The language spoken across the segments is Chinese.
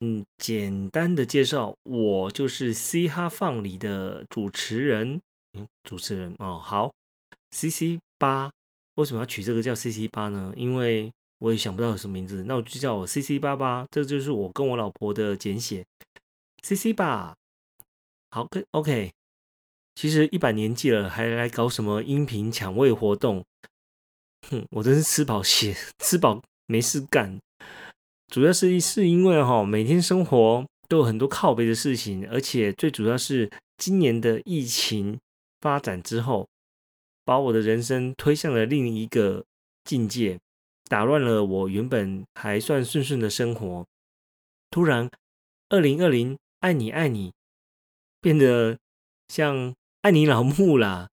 嗯，简单的介绍，我就是嘻哈放里的主持人。嗯，主持人哦，好，C C 八，为什么要取这个叫 C C 八呢？因为我也想不到有什么名字，那我就叫我 C C 八八，这就是我跟我老婆的简写，C C 八。好，OK。其实一把年纪了，还来搞什么音频抢位活动？哼，我真是吃饱闲，吃饱没事干。主要是是因为哈，每天生活都有很多靠背的事情，而且最主要是今年的疫情发展之后，把我的人生推向了另一个境界，打乱了我原本还算顺顺的生活。突然，二零二零爱你爱你变得像爱你老木啦，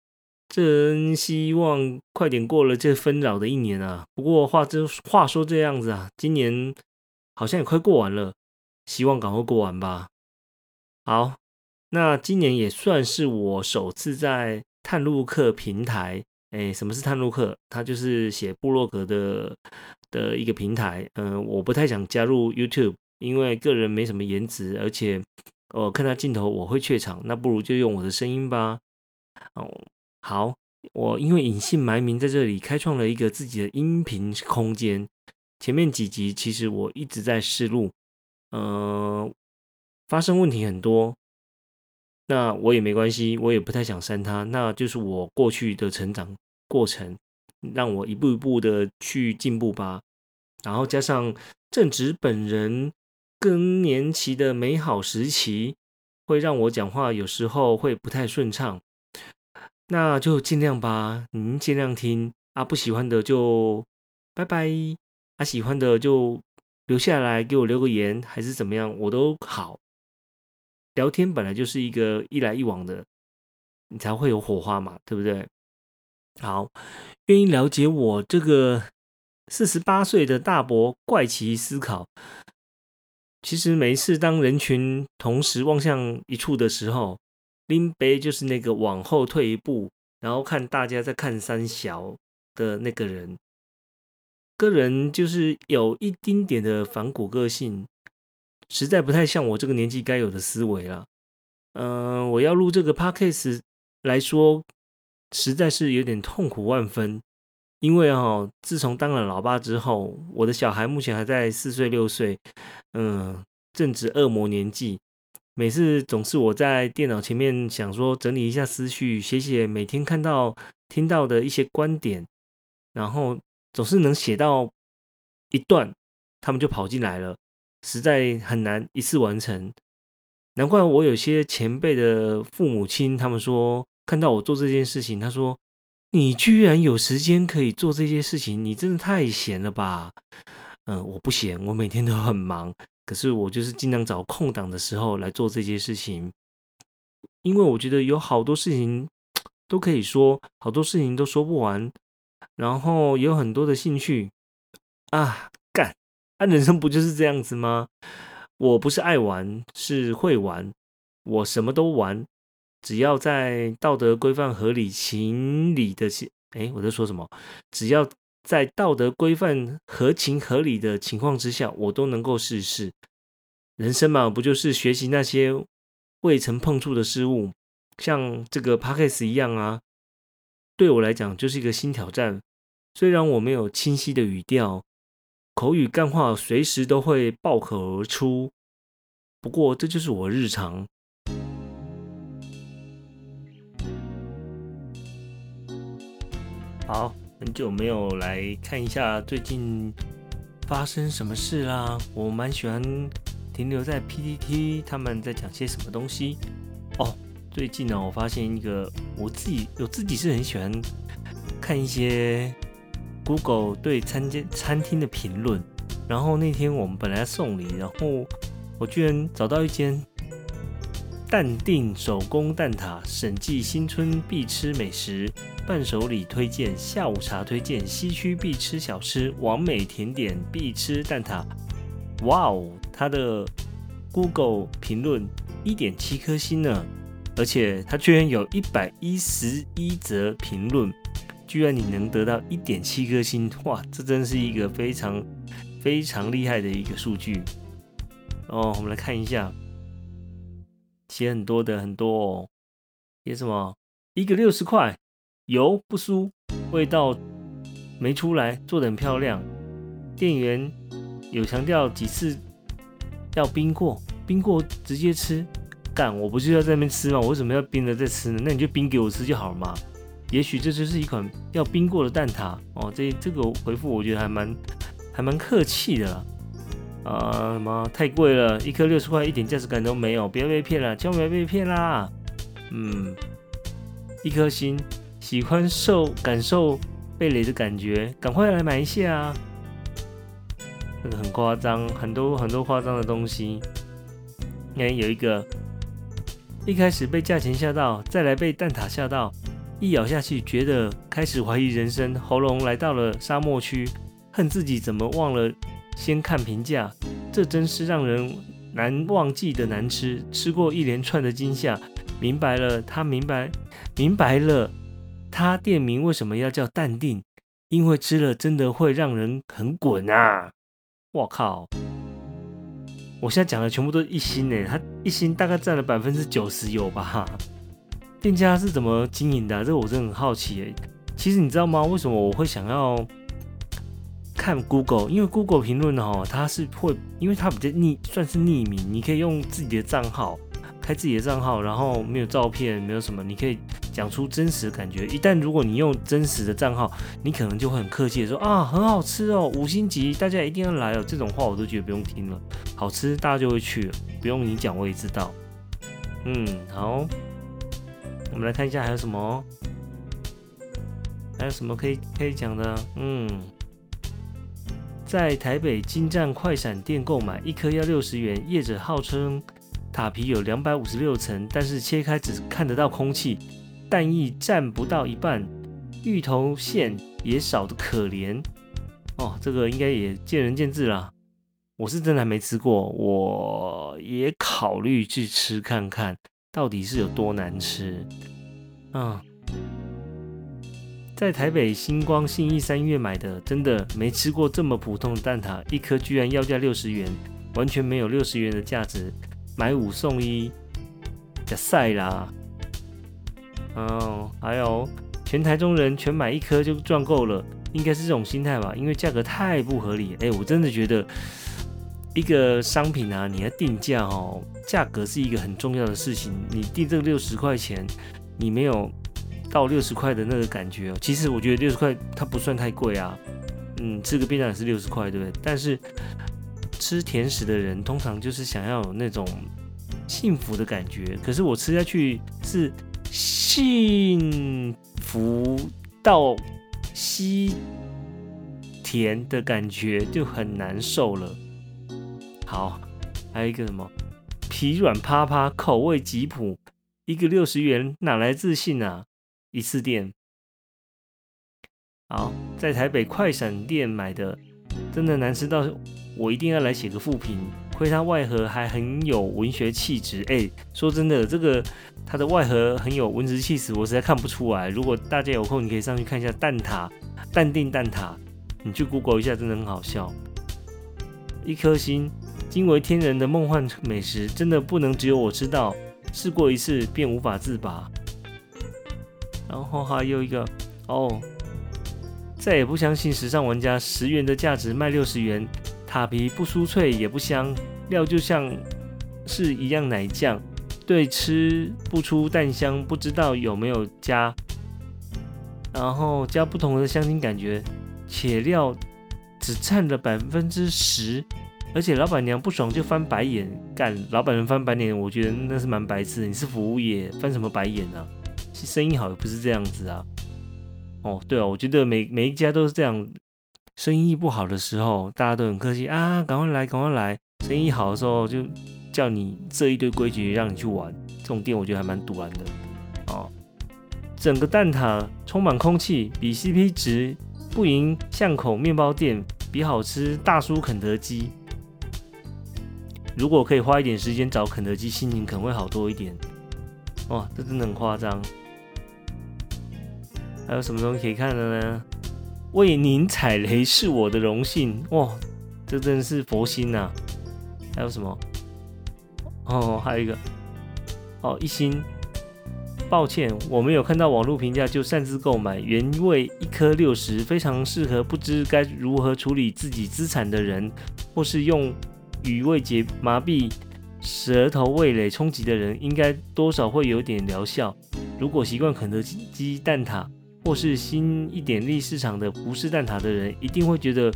真希望快点过了这纷扰的一年啊！不过话这话说这样子啊，今年。好像也快过完了，希望赶快过完吧。好，那今年也算是我首次在探路客平台。哎，什么是探路客？它就是写部落格的的一个平台。嗯，我不太想加入 YouTube，因为个人没什么颜值，而且我看他镜头我会怯场，那不如就用我的声音吧。哦，好，我因为隐姓埋名在这里开创了一个自己的音频空间。前面几集其实我一直在试录，呃，发生问题很多，那我也没关系，我也不太想删它，那就是我过去的成长过程，让我一步一步的去进步吧。然后加上正值本人更年期的美好时期，会让我讲话有时候会不太顺畅，那就尽量吧，您尽量听啊，不喜欢的就拜拜。他喜欢的就留下来给我留个言，还是怎么样，我都好。聊天本来就是一个一来一往的，你才会有火花嘛，对不对？好，愿意了解我这个四十八岁的大伯怪奇思考。其实每一次当人群同时望向一处的时候，林北就是那个往后退一步，然后看大家在看三小的那个人。个人就是有一丁点的反骨个性，实在不太像我这个年纪该有的思维了。嗯，我要录这个 podcast 来说，实在是有点痛苦万分。因为哈，自从当了老爸之后，我的小孩目前还在四岁六岁，嗯，正值恶魔年纪。每次总是我在电脑前面想说整理一下思绪，写写每天看到听到的一些观点，然后。总是能写到一段，他们就跑进来了，实在很难一次完成。难怪我有些前辈的父母亲，他们说看到我做这件事情，他说：“你居然有时间可以做这些事情，你真的太闲了吧？”嗯，我不闲，我每天都很忙，可是我就是尽量找空档的时候来做这些事情，因为我觉得有好多事情 都可以说，好多事情都说不完。然后有很多的兴趣啊，干啊，人生不就是这样子吗？我不是爱玩，是会玩，我什么都玩，只要在道德规范、合理、情理的情，哎，我在说什么？只要在道德规范、合情合理的情况之下，我都能够试试。人生嘛，不就是学习那些未曾碰触的事物，像这个 p a c k a s 一样啊？对我来讲就是一个新挑战。虽然我没有清晰的语调，口语干话随时都会爆口而出，不过这就是我日常。好，很久没有来看一下最近发生什么事啦。我蛮喜欢停留在 PPT，他们在讲些什么东西。哦，最近呢，我发现一个，我自己我自己是很喜欢看一些。Google 对餐间餐厅的评论，然后那天我们本来送礼，然后我居然找到一间淡定手工蛋挞，审计新春必吃美食，伴手礼推荐，下午茶推荐，西区必吃小吃，完美甜点必吃蛋挞。哇哦，它的 Google 评论一点七颗星呢，而且它居然有一百一十一则评论。居然你能得到一点七颗星，哇，这真是一个非常非常厉害的一个数据。哦，我们来看一下，写很多的很多哦，写什么？一个六十块，油不输，味道没出来，做的很漂亮。店员有强调几次要冰过，冰过直接吃。干，我不是要在那边吃吗？我为什么要冰了再吃呢？那你就冰给我吃就好了嘛。也许这就是一款要冰过的蛋挞哦。这这个回复我觉得还蛮还蛮客气的。啊，什么太贵了，一颗六十块，一点价值感都没有，不要被骗了，千万不要被骗啦。嗯，一颗心，喜欢受感受被雷的感觉，赶快来买一下啊。这个很夸张，很多很多夸张的东西。看有一个。一开始被价钱吓到，再来被蛋挞吓到，一咬下去觉得开始怀疑人生，喉咙来到了沙漠区，恨自己怎么忘了先看评价，这真是让人难忘记的难吃。吃过一连串的惊吓，明白了，他明白明白了，他店名为什么要叫淡定，因为吃了真的会让人很滚啊！我靠！我现在讲的全部都是一星呢，它一星大概占了百分之九十有吧。店家是怎么经营的？这个我真的很好奇诶。其实你知道吗？为什么我会想要看 Google？因为 Google 评论哈，它是会，因为它比较匿，算是匿名，你可以用自己的账号。开自己的账号，然后没有照片，没有什么，你可以讲出真实的感觉。一旦如果你用真实的账号，你可能就会很客气的说啊，很好吃哦，五星级，大家一定要来哦。这种话我都觉得不用听了，好吃大家就会去，不用你讲我也知道。嗯，好，我们来看一下还有什么，还有什么可以可以讲的？嗯，在台北金站快闪店购买一颗要六十元，业者号称。塔皮有两百五十六层，但是切开只看得到空气，蛋液占不到一半，芋头馅也少得可怜。哦，这个应该也见仁见智啦。我是真的还没吃过，我也考虑去吃看看，到底是有多难吃。嗯，在台北星光信义三月买的，真的没吃过这么普通的蛋挞，一颗居然要价六十元，完全没有六十元的价值。买五送一，假赛啦！哦，还有全台中人全买一颗就赚够了，应该是这种心态吧？因为价格太不合理。哎，我真的觉得一个商品啊，你要定价哦，价格是一个很重要的事情。你定这个六十块钱，你没有到六十块的那个感觉。其实我觉得六十块它不算太贵啊。嗯，吃个便当也是六十块，对不对？但是。吃甜食的人通常就是想要有那种幸福的感觉，可是我吃下去是幸福到吸甜的感觉，就很难受了。好，还有一个什么皮软趴趴，口味吉普，一个六十元，哪来自信啊？一次店。好，在台北快闪店买的。真的难吃到我一定要来写个复评，亏它外盒还很有文学气质。哎，说真的，这个它的外盒很有文学气质，我实在看不出来。如果大家有空，你可以上去看一下蛋挞，淡定蛋挞，你去 Google 一下，真的很好笑。一颗星，惊为天人的梦幻美食，真的不能只有我知道，试过一次便无法自拔。然后还有一个哦。再也不相信时尚玩家十元的价值卖六十元，塔皮不酥脆也不香，料就像是一样奶酱，对，吃不出蛋香，不知道有没有加，然后加不同的香精感觉，且料只占了百分之十，而且老板娘不爽就翻白眼，干老板人翻白眼，我觉得那是蛮白痴，你是服务业翻什么白眼啊？生意好也不是这样子啊。哦，对哦，我觉得每每一家都是这样，生意不好的时候，大家都很客气啊，赶快来，赶快来；生意好的时候，就叫你这一堆规矩让你去玩。这种店我觉得还蛮堵然的。哦，整个蛋挞充满空气，比 CP 值不赢巷口面包店，比好吃大叔肯德基。如果可以花一点时间找肯德基，心情可能会好多一点。哇，这真的很夸张。还有什么东西可以看的呢？为您踩雷是我的荣幸哇，这真是佛心呐！还有什么哦，还有一个哦，一星。抱歉，我没有看到网络评价就擅自购买原味一颗六十，非常适合不知该如何处理自己资产的人，或是用与味觉麻痹舌头味蕾冲击的人，应该多少会有点疗效。如果习惯肯德基蛋挞，或是新一点力市场的不是蛋挞的人，一定会觉得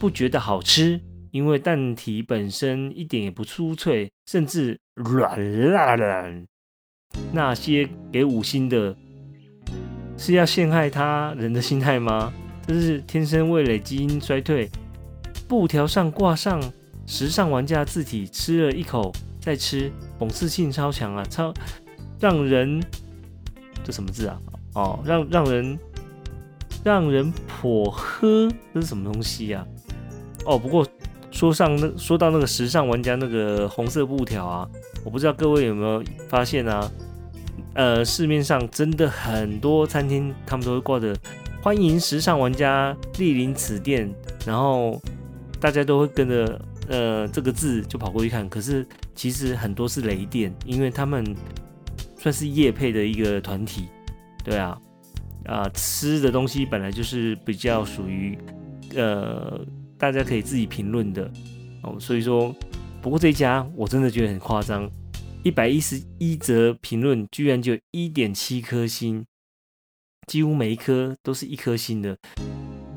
不觉得好吃，因为蛋体本身一点也不酥脆，甚至软烂烂。那些给五星的，是要陷害他人的心态吗？这是天生味蕾基因衰退。布条上挂上“时尚玩家”字体，吃了一口再吃，讽刺性超强啊！超让人这什么字啊？哦，让让人让人颇喝，这是什么东西呀？哦，不过说上那说到那个时尚玩家那个红色布条啊，我不知道各位有没有发现啊？呃，市面上真的很多餐厅，他们都会挂着“欢迎时尚玩家莅临此店”，然后大家都会跟着呃这个字就跑过去看。可是其实很多是雷店，因为他们算是业配的一个团体，对啊，啊吃的东西本来就是比较属于呃大家可以自己评论的哦，所以说，不过这家我真的觉得很夸张。一百一十一则评论，居然就一点七颗星，几乎每一颗都是一颗星的，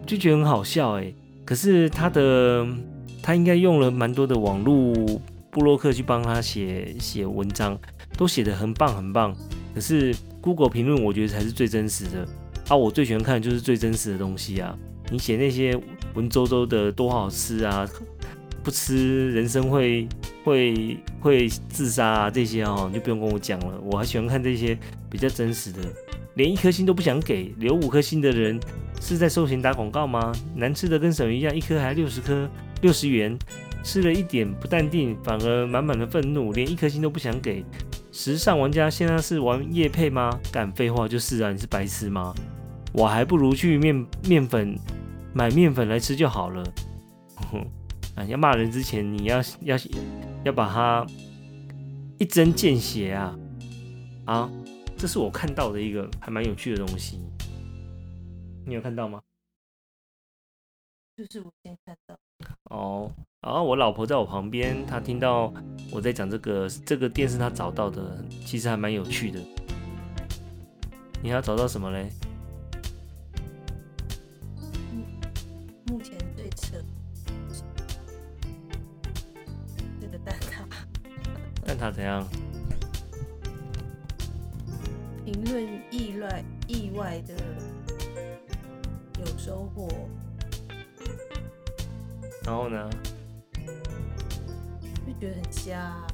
就觉得很好笑哎。可是他的他应该用了蛮多的网络布洛克去帮他写写文章，都写得很棒很棒。可是 Google 评论我觉得才是最真实的啊！我最喜欢看的就是最真实的东西啊！你写那些文绉绉的多好吃啊！不吃人生会会会自杀啊这些哦你就不用跟我讲了，我还喜欢看这些比较真实的，连一颗星都不想给，留五颗星的人是在收钱打广告吗？难吃的跟什么一样，一颗还六十颗六十元，吃了一点不淡定，反而满满的愤怒，连一颗星都不想给。时尚玩家现在是玩夜配吗？敢废话就是啊，你是白痴吗？我还不如去面面粉买面粉来吃就好了。要骂人之前，你要要要把它一针见血啊！啊，这是我看到的一个还蛮有趣的东西，你有看到吗？就是我先看到。哦，然后我老婆在我旁边，她听到我在讲这个这个店是她找到的，其实还蛮有趣的。你要找到什么嘞？目前最扯。蛋挞怎样？评论意外意外的有收获。然后呢？就觉得很瞎。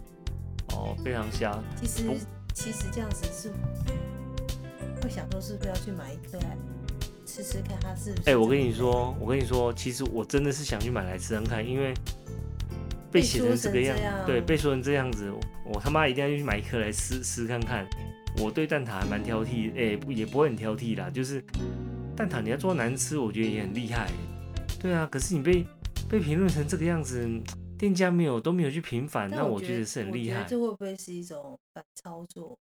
哦，非常瞎。其实其实这样子是会想说，是不是要去买一颗来吃吃看，它是？哎，我跟你说，我跟你说，其实我真的是想去买来吃看看，因为。被写成这个样，对，被说成这样子，我他妈一定要去买一颗来吃吃看看。我对蛋挞还蛮挑剔，哎，不也不会很挑剔啦，就是蛋挞你要做难吃，我觉得也很厉害。对啊，可是你被被评论成这个样子，店家没有都没有去平反，那我觉得是很厉害。这会不会是一种反操作？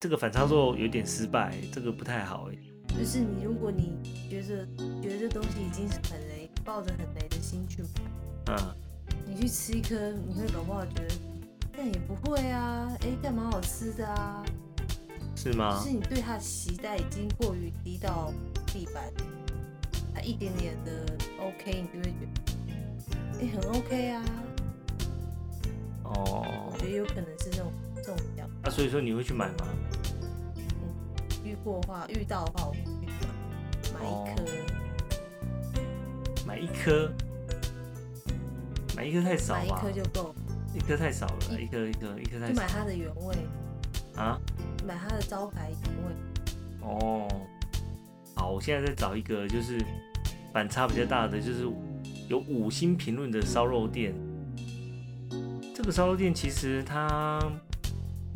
这个反操作有点失败，这个不太好哎。就是你如果你觉得觉得这东西已经是很雷，抱着很雷的心去买，嗯。你去吃一颗，你会搞不好觉得，但也不会啊，哎，干蛮好吃的啊，是吗？就是你对它的期待已经过于低到地板，它一点点的 OK，你就会觉得，哎，很 OK 啊。哦。我觉得有可能是这种这种比较。啊，所以说你会去买吗？嗯，遇过的话，遇到的话我会去买，买一颗。买一颗。买一颗太少吧，买一颗就够，一颗太少了，一颗一颗一颗太少。就买它的原味啊，买它的招牌原味。哦，好，我现在在找一个就是反差比较大的，就是有五星评论的烧肉店。这个烧肉店其实它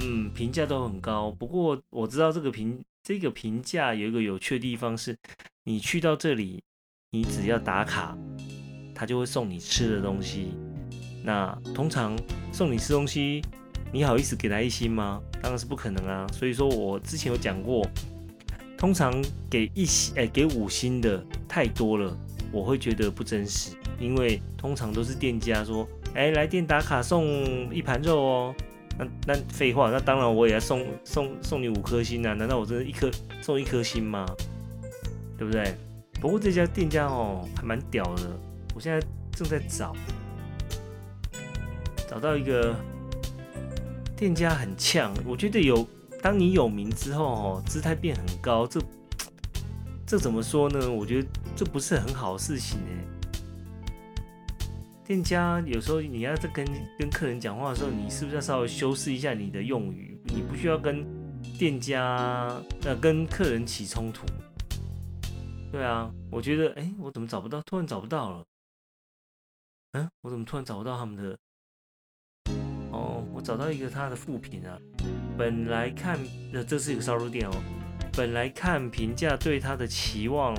嗯评价都很高，不过我知道这个评这个评价有一个有趣的地方是，你去到这里，你只要打卡。他就会送你吃的东西，那通常送你吃东西，你好意思给他一星吗？当然是不可能啊。所以说我之前有讲过，通常给一星哎给五星的太多了，我会觉得不真实，因为通常都是店家说，哎来店打卡送一盘肉哦。那那废话，那当然我也要送送送你五颗星啊！难道我真的一颗送一颗星吗？对不对？不过这家店家哦还蛮屌的，我现在正在找，找到一个店家很呛，我觉得有当你有名之后哦，姿态变很高，这这怎么说呢？我觉得这不是很好事情哎。店家有时候你要在跟跟客人讲话的时候，你是不是要稍微修饰一下你的用语？你不需要跟店家呃跟客人起冲突。对啊，我觉得哎，我怎么找不到？突然找不到了。嗯，我怎么突然找不到他们的？哦，我找到一个他的副评啊。本来看呃这是一个烧肉店哦，本来看评价对他的期望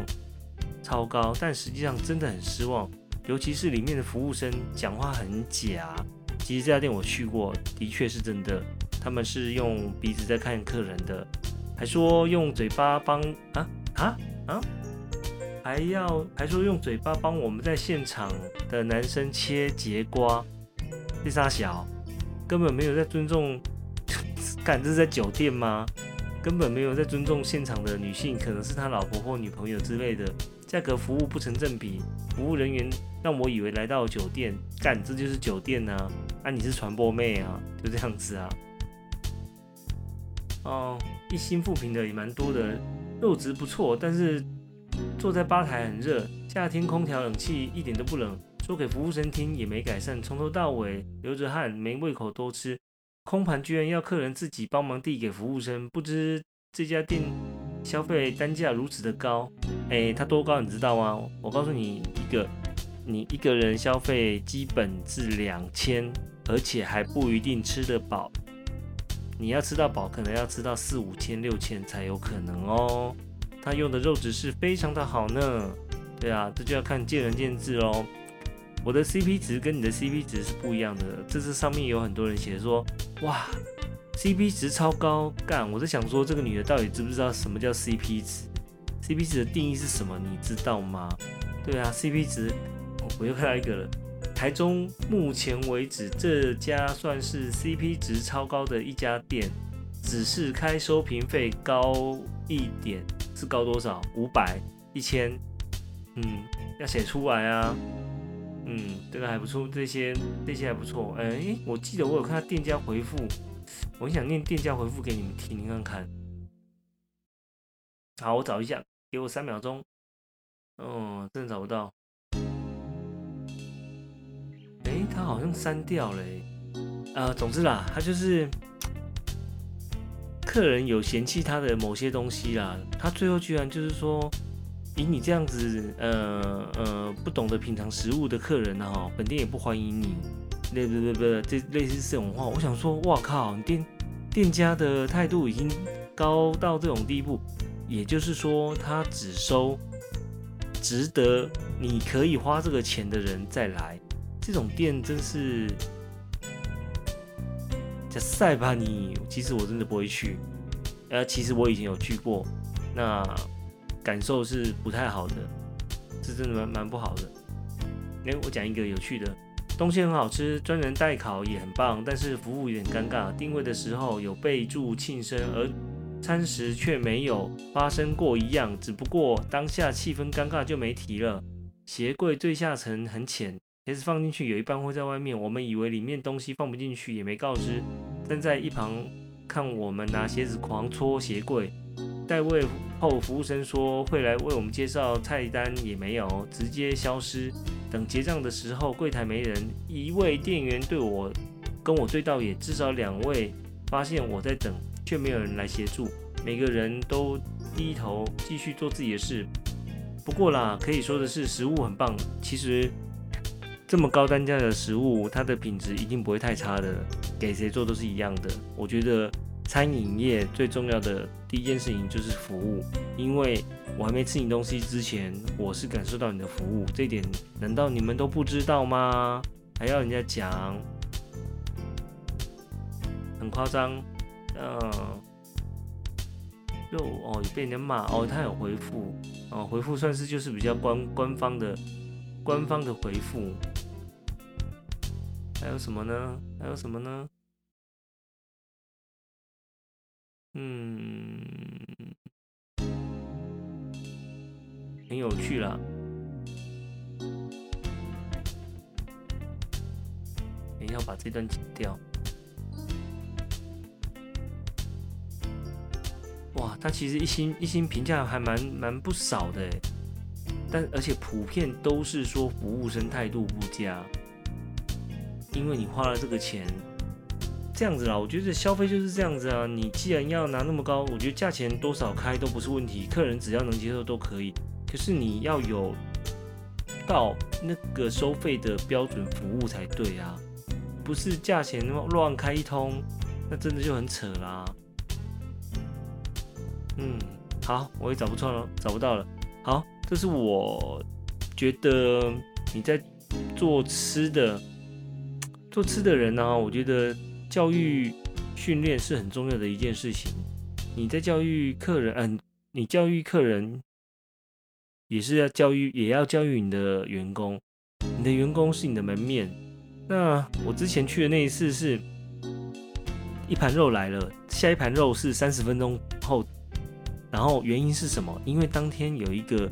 超高，但实际上真的很失望。尤其是里面的服务生讲话很假，其实这家店我去过，的确是真的。他们是用鼻子在看客人的，还说用嘴巴帮啊啊啊，还要还说用嘴巴帮我们在现场的男生切节瓜，这傻小，根本没有在尊重，干这是在酒店吗？根本没有在尊重现场的女性，可能是他老婆或女朋友之类的。价格服务不成正比，服务人员让我以为来到酒店，干这就是酒店呐！啊，你是传播妹啊，就这样子啊。哦，一星复评的也蛮多的，肉质不错，但是坐在吧台很热，夏天空调冷气一点都不冷，说给服务生听也没改善，从头到尾流着汗，没胃口多吃，空盘居然要客人自己帮忙递给服务生，不知这家店。消费单价如此的高，哎，它多高你知道吗？我告诉你一个，你一个人消费基本至两千，而且还不一定吃得饱。你要吃到饱，可能要吃到四五千、六千才有可能哦。他用的肉质是非常的好呢。对啊，这就要看见仁见智喽。我的 CP 值跟你的 CP 值是不一样的。这是上面有很多人写说，哇。CP 值超高，干！我在想说，这个女的到底知不知道什么叫 CP 值？CP 值的定义是什么？你知道吗？对啊，CP 值，我又看到一个了。台中目前为止这家算是 CP 值超高的一家店，只是开收评费高一点，是高多少？五百、一千？嗯，要写出来啊。嗯，这个还不错，这些这些还不错。哎，我记得我有看到店家回复。我想念店家回复给你们听，你看看。好，我找一下，给我三秒钟。哦，真的找不到。哎，他好像删掉了。呃，总之啦，他就是客人有嫌弃他的某些东西啦，他最后居然就是说，以你这样子，呃呃，不懂得品尝食物的客人呢哈，本店也不欢迎你。类不不不，这类似这种话，我想说，哇靠，店店家的态度已经高到这种地步，也就是说，他只收值得你可以花这个钱的人再来，这种店真是，加塞吧你，其实我真的不会去，呃，其实我以前有去过，那感受是不太好的，是真的蛮蛮不好的。哎，我讲一个有趣的。东西很好吃，专人代烤也很棒，但是服务有点尴尬。定位的时候有备注庆生，而餐食却没有发生过一样。只不过当下气氛尴尬就没提了。鞋柜最下层很浅，鞋子放进去有一半会在外面。我们以为里面东西放不进去，也没告知。站在一旁看我们拿鞋子狂搓鞋柜。待位后，服务生说会来为我们介绍菜单，也没有，直接消失。等结账的时候，柜台没人，一位店员对我跟我对到眼，至少两位发现我在等，却没有人来协助，每个人都低头继续做自己的事。不过啦，可以说的是食物很棒。其实这么高单价的食物，它的品质一定不会太差的，给谁做都是一样的。我觉得。餐饮业最重要的第一件事情就是服务，因为我还没吃你东西之前，我是感受到你的服务，这点难道你们都不知道吗？还要人家讲，很夸张。嗯，就哦，也被人家骂哦，他有回复哦，回复算是就是比较官官方的官方的回复。还有什么呢？还有什么呢？嗯，很有趣啦。等一下，把这段剪掉。哇，他其实一星一星评价还蛮蛮不少的但而且普遍都是说服务生态度不佳。因为你花了这个钱，这样子啦，我觉得消费就是这样子啊。你既然要拿那么高，我觉得价钱多少开都不是问题，客人只要能接受都可以。可是你要有到那个收费的标准服务才对啊，不是价钱乱开一通，那真的就很扯啦。嗯，好，我也找不错了，找不到了。好，这是我觉得你在做吃的。做吃的人呢，我觉得教育训练是很重要的一件事情。你在教育客人，嗯，你教育客人也是要教育，也要教育你的员工。你的员工是你的门面。那我之前去的那一次是，一盘肉来了，下一盘肉是三十分钟后。然后原因是什么？因为当天有一个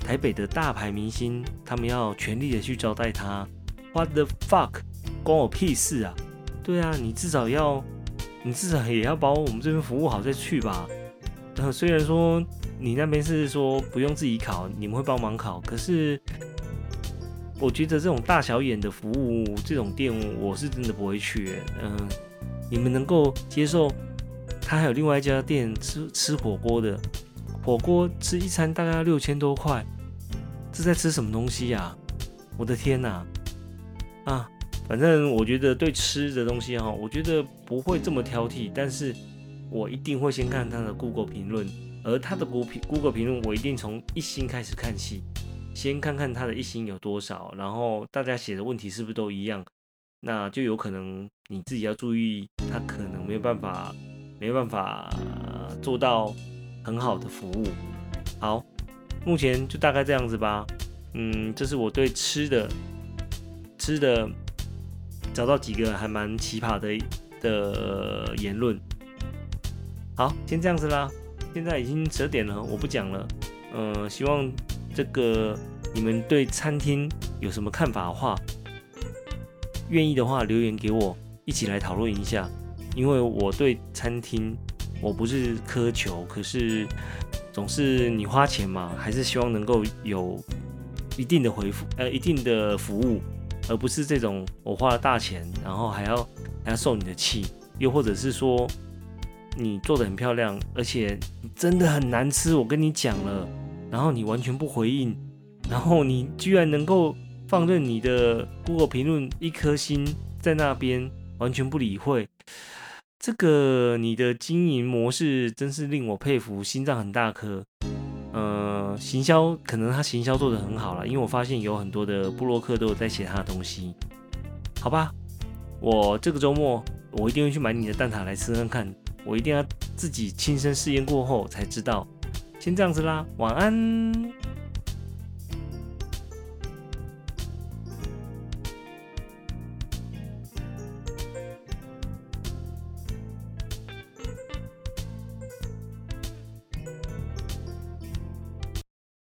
台北的大牌明星，他们要全力的去招待他。What the fuck？关我屁事啊！对啊，你至少要，你至少也要把我们这边服务好再去吧。呃，虽然说你那边是说不用自己考，你们会帮忙考，可是我觉得这种大小眼的服务，这种店我是真的不会去。嗯，你们能够接受？他还有另外一家店吃吃火锅的，火锅吃一餐大概要六千多块，这在吃什么东西呀？我的天哪！啊！反正我觉得对吃的东西哈，我觉得不会这么挑剔，但是我一定会先看他的 Google 评论，而他的 Google 评论我一定从一星开始看起，先看看他的一星有多少，然后大家写的问题是不是都一样，那就有可能你自己要注意，他可能没有办法，没办法做到很好的服务。好，目前就大概这样子吧，嗯，这是我对吃的吃的。找到几个还蛮奇葩的的言论。好，先这样子啦。现在已经十点了，我不讲了。嗯，希望这个你们对餐厅有什么看法的话，愿意的话留言给我，一起来讨论一下。因为我对餐厅我不是苛求，可是总是你花钱嘛，还是希望能够有一定的回复，呃，一定的服务。而不是这种我花了大钱，然后还要还要受你的气，又或者是说你做的很漂亮，而且真的很难吃，我跟你讲了，然后你完全不回应，然后你居然能够放任你的 Google 评论一颗星在那边完全不理会，这个你的经营模式真是令我佩服，心脏很大颗。行销可能他行销做的很好了，因为我发现有很多的布洛克都有在写他的东西，好吧，我这个周末我一定会去买你的蛋挞来吃看看，我一定要自己亲身试验过后才知道，先这样子啦，晚安。